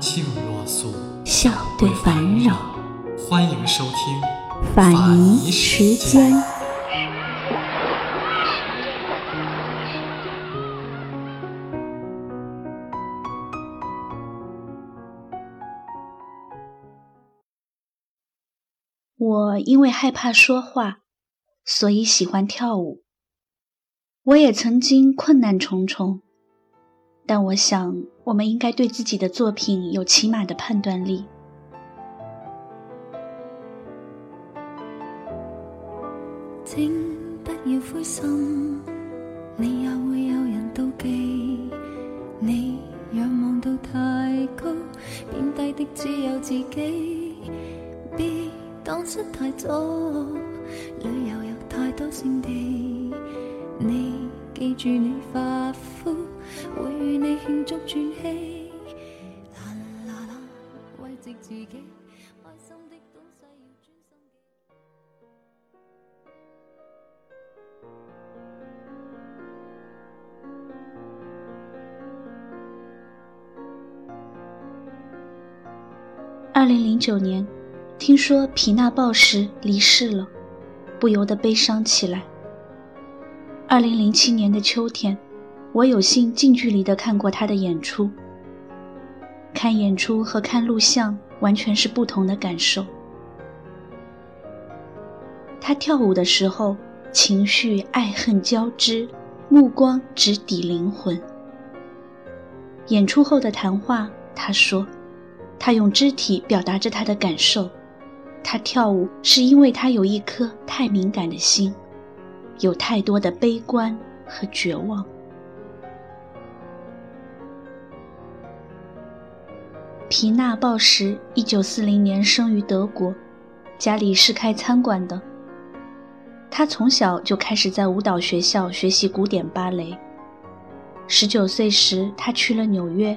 静若素，笑对烦扰。欢迎收听法尼时间。我因为害怕说话，所以喜欢跳舞。我也曾经困难重重，但我想，我们应该对自己的作品有起码的判断力。请不要灰心，你也会有人妒忌。你仰望到太高，贬低的只有自己。别当失太早，旅游有太多胜地。你记住，你发肤会与你庆祝转机。啦啦啦，慰藉自己，开心的东西要专心记。二零零九年，听说皮娜鲍什离世了，不由得悲伤起来。二零零七年的秋天，我有幸近距离的看过他的演出。看演出和看录像完全是不同的感受。他跳舞的时候，情绪爱恨交织，目光直抵灵魂。演出后的谈话，他说。他用肢体表达着他的感受，他跳舞是因为他有一颗太敏感的心，有太多的悲观和绝望。皮纳鲍什一九四零年生于德国，家里是开餐馆的。他从小就开始在舞蹈学校学习古典芭蕾。十九岁时，他去了纽约。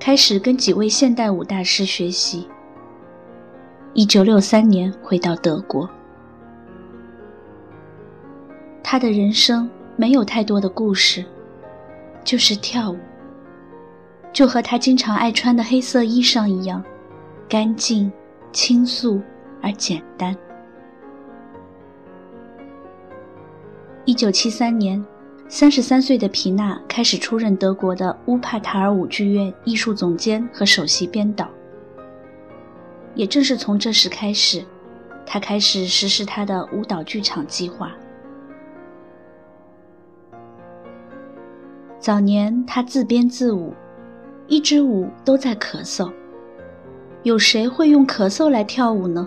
开始跟几位现代舞大师学习。一九六三年回到德国，他的人生没有太多的故事，就是跳舞，就和他经常爱穿的黑色衣裳一样，干净、清素而简单。一九七三年。三十三岁的皮娜开始出任德国的乌帕塔尔舞剧院艺术总监和首席编导。也正是从这时开始，她开始实施她的舞蹈剧场计划。早年她自编自舞，一支舞都在咳嗽。有谁会用咳嗽来跳舞呢？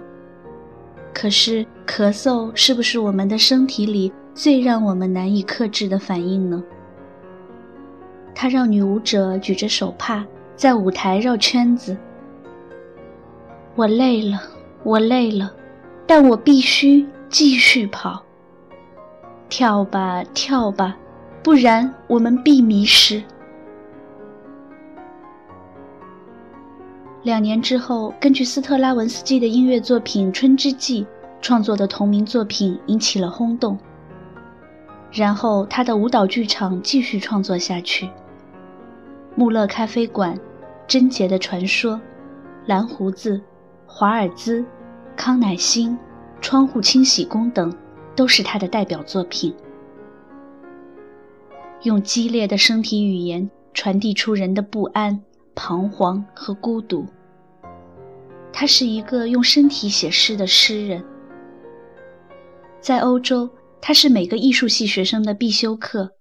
可是咳嗽是不是我们的身体里？最让我们难以克制的反应呢？他让女舞者举着手帕在舞台绕圈子。我累了，我累了，但我必须继续跑。跳吧，跳吧，不然我们必迷失。两年之后，根据斯特拉文斯基的音乐作品《春之祭》创作的同名作品引起了轰动。然后，他的舞蹈剧场继续创作下去。穆勒咖啡馆、贞洁的传说、蓝胡子、华尔兹、康乃馨、窗户清洗工等，都是他的代表作品。用激烈的身体语言传递出人的不安、彷徨和孤独。他是一个用身体写诗的诗人。在欧洲。他是每个艺术系学生的必修课。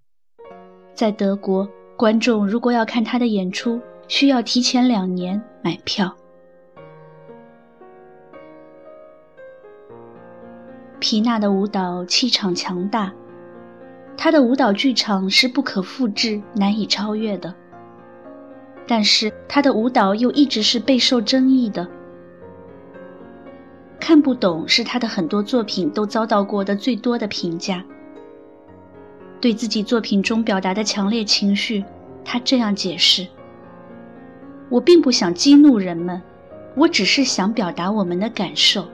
在德国，观众如果要看他的演出，需要提前两年买票。皮娜的舞蹈气场强大，她的舞蹈剧场是不可复制、难以超越的。但是他的舞蹈又一直是备受争议的。看不懂是他的很多作品都遭到过的最多的评价。对自己作品中表达的强烈情绪，他这样解释：“我并不想激怒人们，我只是想表达我们的感受。”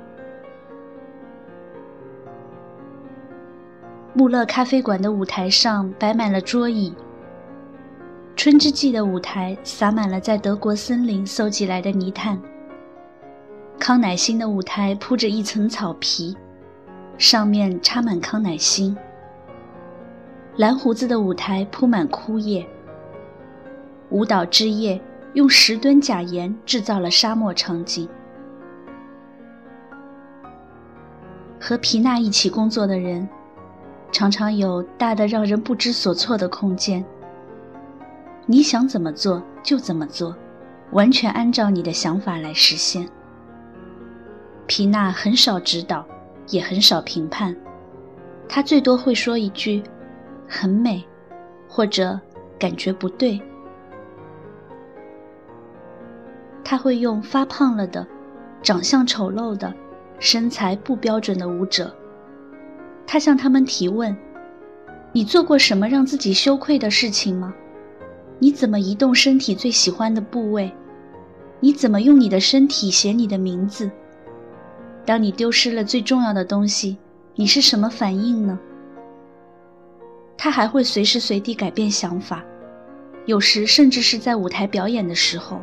穆勒咖啡馆的舞台上摆满了桌椅。春之祭的舞台洒满了在德国森林搜集来的泥炭。康乃馨的舞台铺着一层草皮，上面插满康乃馨。蓝胡子的舞台铺满枯叶。舞蹈之夜用十吨假盐制造了沙漠场景。和皮娜一起工作的人，常常有大的让人不知所措的空间。你想怎么做就怎么做，完全按照你的想法来实现。皮娜很少指导，也很少评判，她最多会说一句“很美”，或者“感觉不对”。他会用发胖了的、长相丑陋的、身材不标准的舞者，他向他们提问：“你做过什么让自己羞愧的事情吗？”你怎么移动身体最喜欢的部位？你怎么用你的身体写你的名字？当你丢失了最重要的东西，你是什么反应呢？他还会随时随地改变想法，有时甚至是在舞台表演的时候。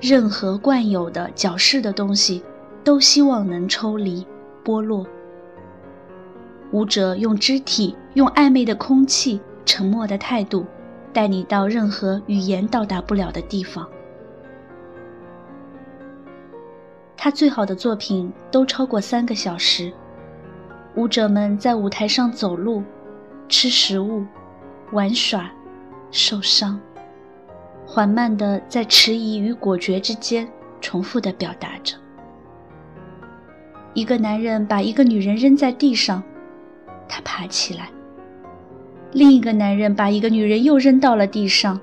任何惯有的矫饰的东西，都希望能抽离、剥落。舞者用肢体，用暧昧的空气，沉默的态度。带你到任何语言到达不了的地方。他最好的作品都超过三个小时。舞者们在舞台上走路、吃食物、玩耍、受伤，缓慢地在迟疑与果决之间重复地表达着。一个男人把一个女人扔在地上，他爬起来。另一个男人把一个女人又扔到了地上，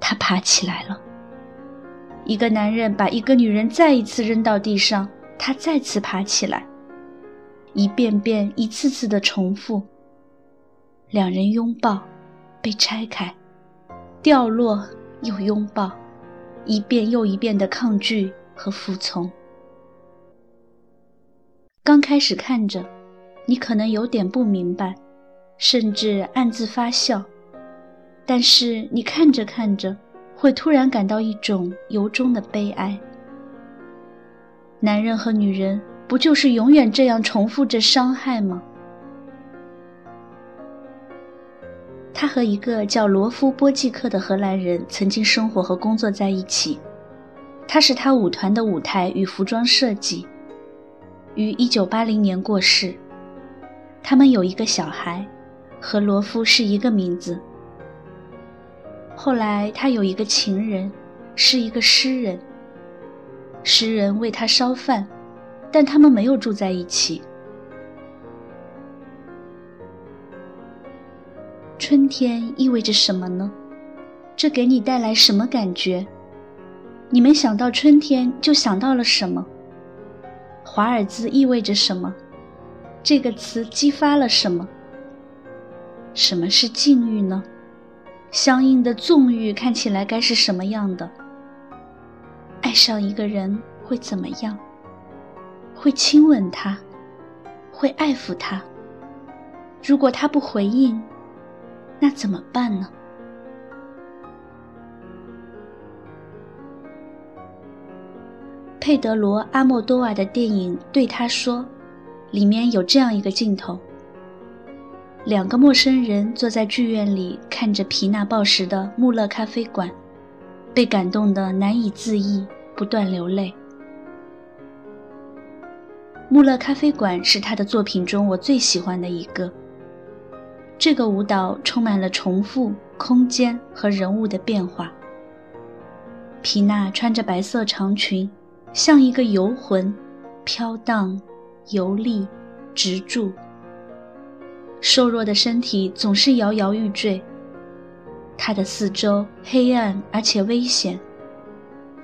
他爬起来了。一个男人把一个女人再一次扔到地上，他再次爬起来。一遍遍、一次次的重复。两人拥抱，被拆开，掉落又拥抱，一遍又一遍的抗拒和服从。刚开始看着，你可能有点不明白。甚至暗自发笑，但是你看着看着，会突然感到一种由衷的悲哀。男人和女人不就是永远这样重复着伤害吗？他和一个叫罗夫·波季克的荷兰人曾经生活和工作在一起，他是他舞团的舞台与服装设计，于1980年过世。他们有一个小孩。和罗夫是一个名字。后来他有一个情人，是一个诗人。诗人为他烧饭，但他们没有住在一起。春天意味着什么呢？这给你带来什么感觉？你们想到春天就想到了什么？华尔兹意味着什么？这个词激发了什么？什么是禁欲呢？相应的纵欲看起来该是什么样的？爱上一个人会怎么样？会亲吻他，会爱抚他。如果他不回应，那怎么办呢？佩德罗·阿莫多瓦的电影《对他说》，里面有这样一个镜头。两个陌生人坐在剧院里，看着皮娜报时的穆勒咖啡馆，被感动得难以自抑，不断流泪。穆勒咖啡馆是他的作品中我最喜欢的一个。这个舞蹈充满了重复、空间和人物的变化。皮娜穿着白色长裙，像一个游魂，飘荡、游历、直驻。瘦弱的身体总是摇摇欲坠，他的四周黑暗而且危险，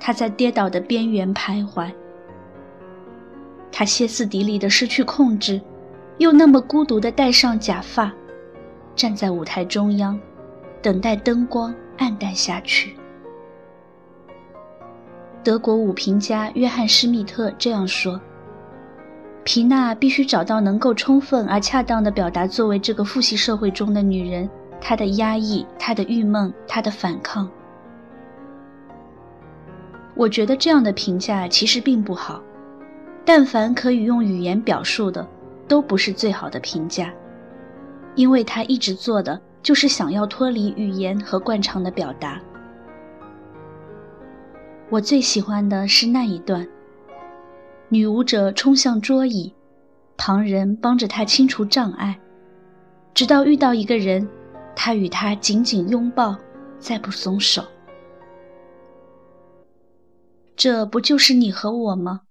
他在跌倒的边缘徘徊。他歇斯底里的失去控制，又那么孤独的戴上假发，站在舞台中央，等待灯光暗淡下去。德国舞评家约翰·施密特这样说：“皮娜必须找到能够充分而恰当的表达作为这个父系社会中的女人，她的压抑、她的郁闷、她的反抗。”我觉得这样的评价其实并不好。但凡可以用语言表述的，都不是最好的评价，因为他一直做的就是想要脱离语言和惯常的表达。我最喜欢的是那一段：女舞者冲向桌椅，旁人帮着她清除障碍，直到遇到一个人，她与他紧紧拥抱，再不松手。这不就是你和我吗？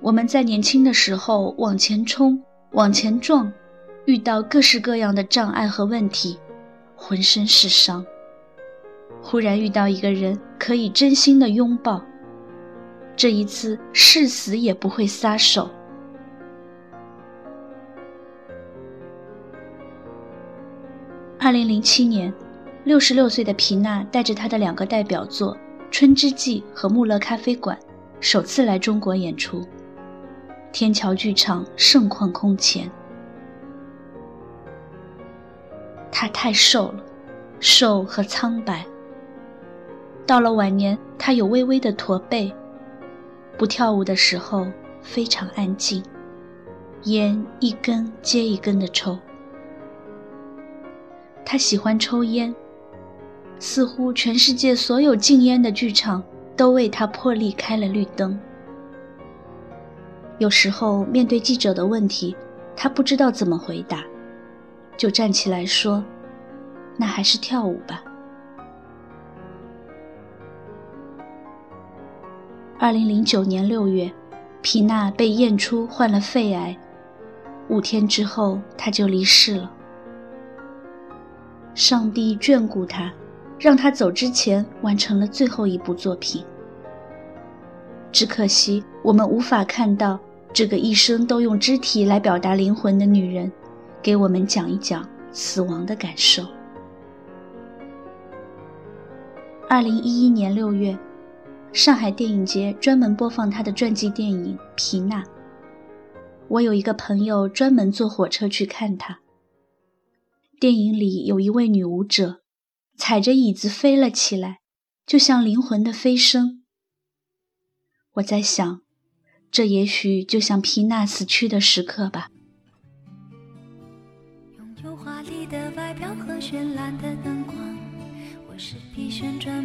我们在年轻的时候往前冲，往前撞，遇到各式各样的障碍和问题，浑身是伤。忽然遇到一个人可以真心的拥抱，这一次誓死也不会撒手。二零零七年，六十六岁的皮娜带着她的两个代表作《春之祭》和《穆勒咖啡馆》，首次来中国演出。天桥剧场盛况空前，他太瘦了，瘦和苍白。到了晚年，他有微微的驼背，不跳舞的时候非常安静，烟一根接一根的抽。他喜欢抽烟，似乎全世界所有禁烟的剧场都为他破例开了绿灯。有时候面对记者的问题，他不知道怎么回答，就站起来说：“那还是跳舞吧。”二零零九年六月，皮娜被验出患了肺癌，五天之后他就离世了。上帝眷顾他，让他走之前完成了最后一部作品。只可惜我们无法看到。这个一生都用肢体来表达灵魂的女人，给我们讲一讲死亡的感受。二零一一年六月，上海电影节专门播放他的传记电影《皮娜》。我有一个朋友专门坐火车去看她。电影里有一位女舞者，踩着椅子飞了起来，就像灵魂的飞升。我在想。这也许就像皮娜死去的时刻吧。拥有华丽的外表和绚烂的灯光，我是匹旋转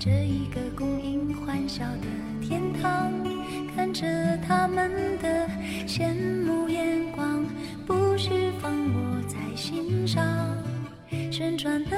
这一个供应欢笑的天堂，看着他们的羡慕眼光，不需放我在心上。旋转的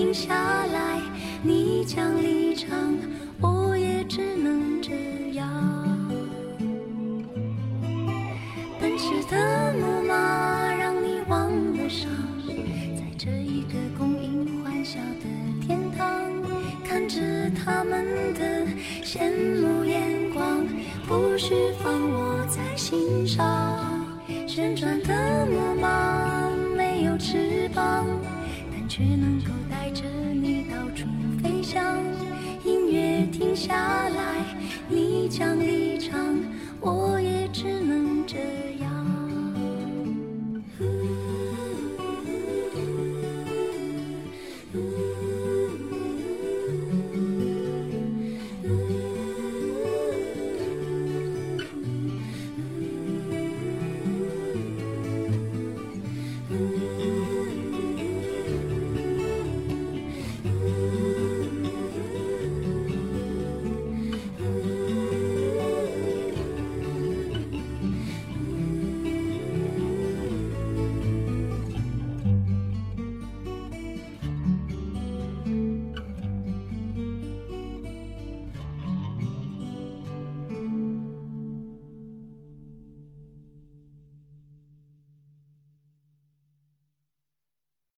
停下来，你将离场，我也只能这样。奔驰的木马让你忘了伤，在这一个供应欢笑的天堂，看着他们的羡慕眼光，不需放我在心上。旋转的下来，你将离场，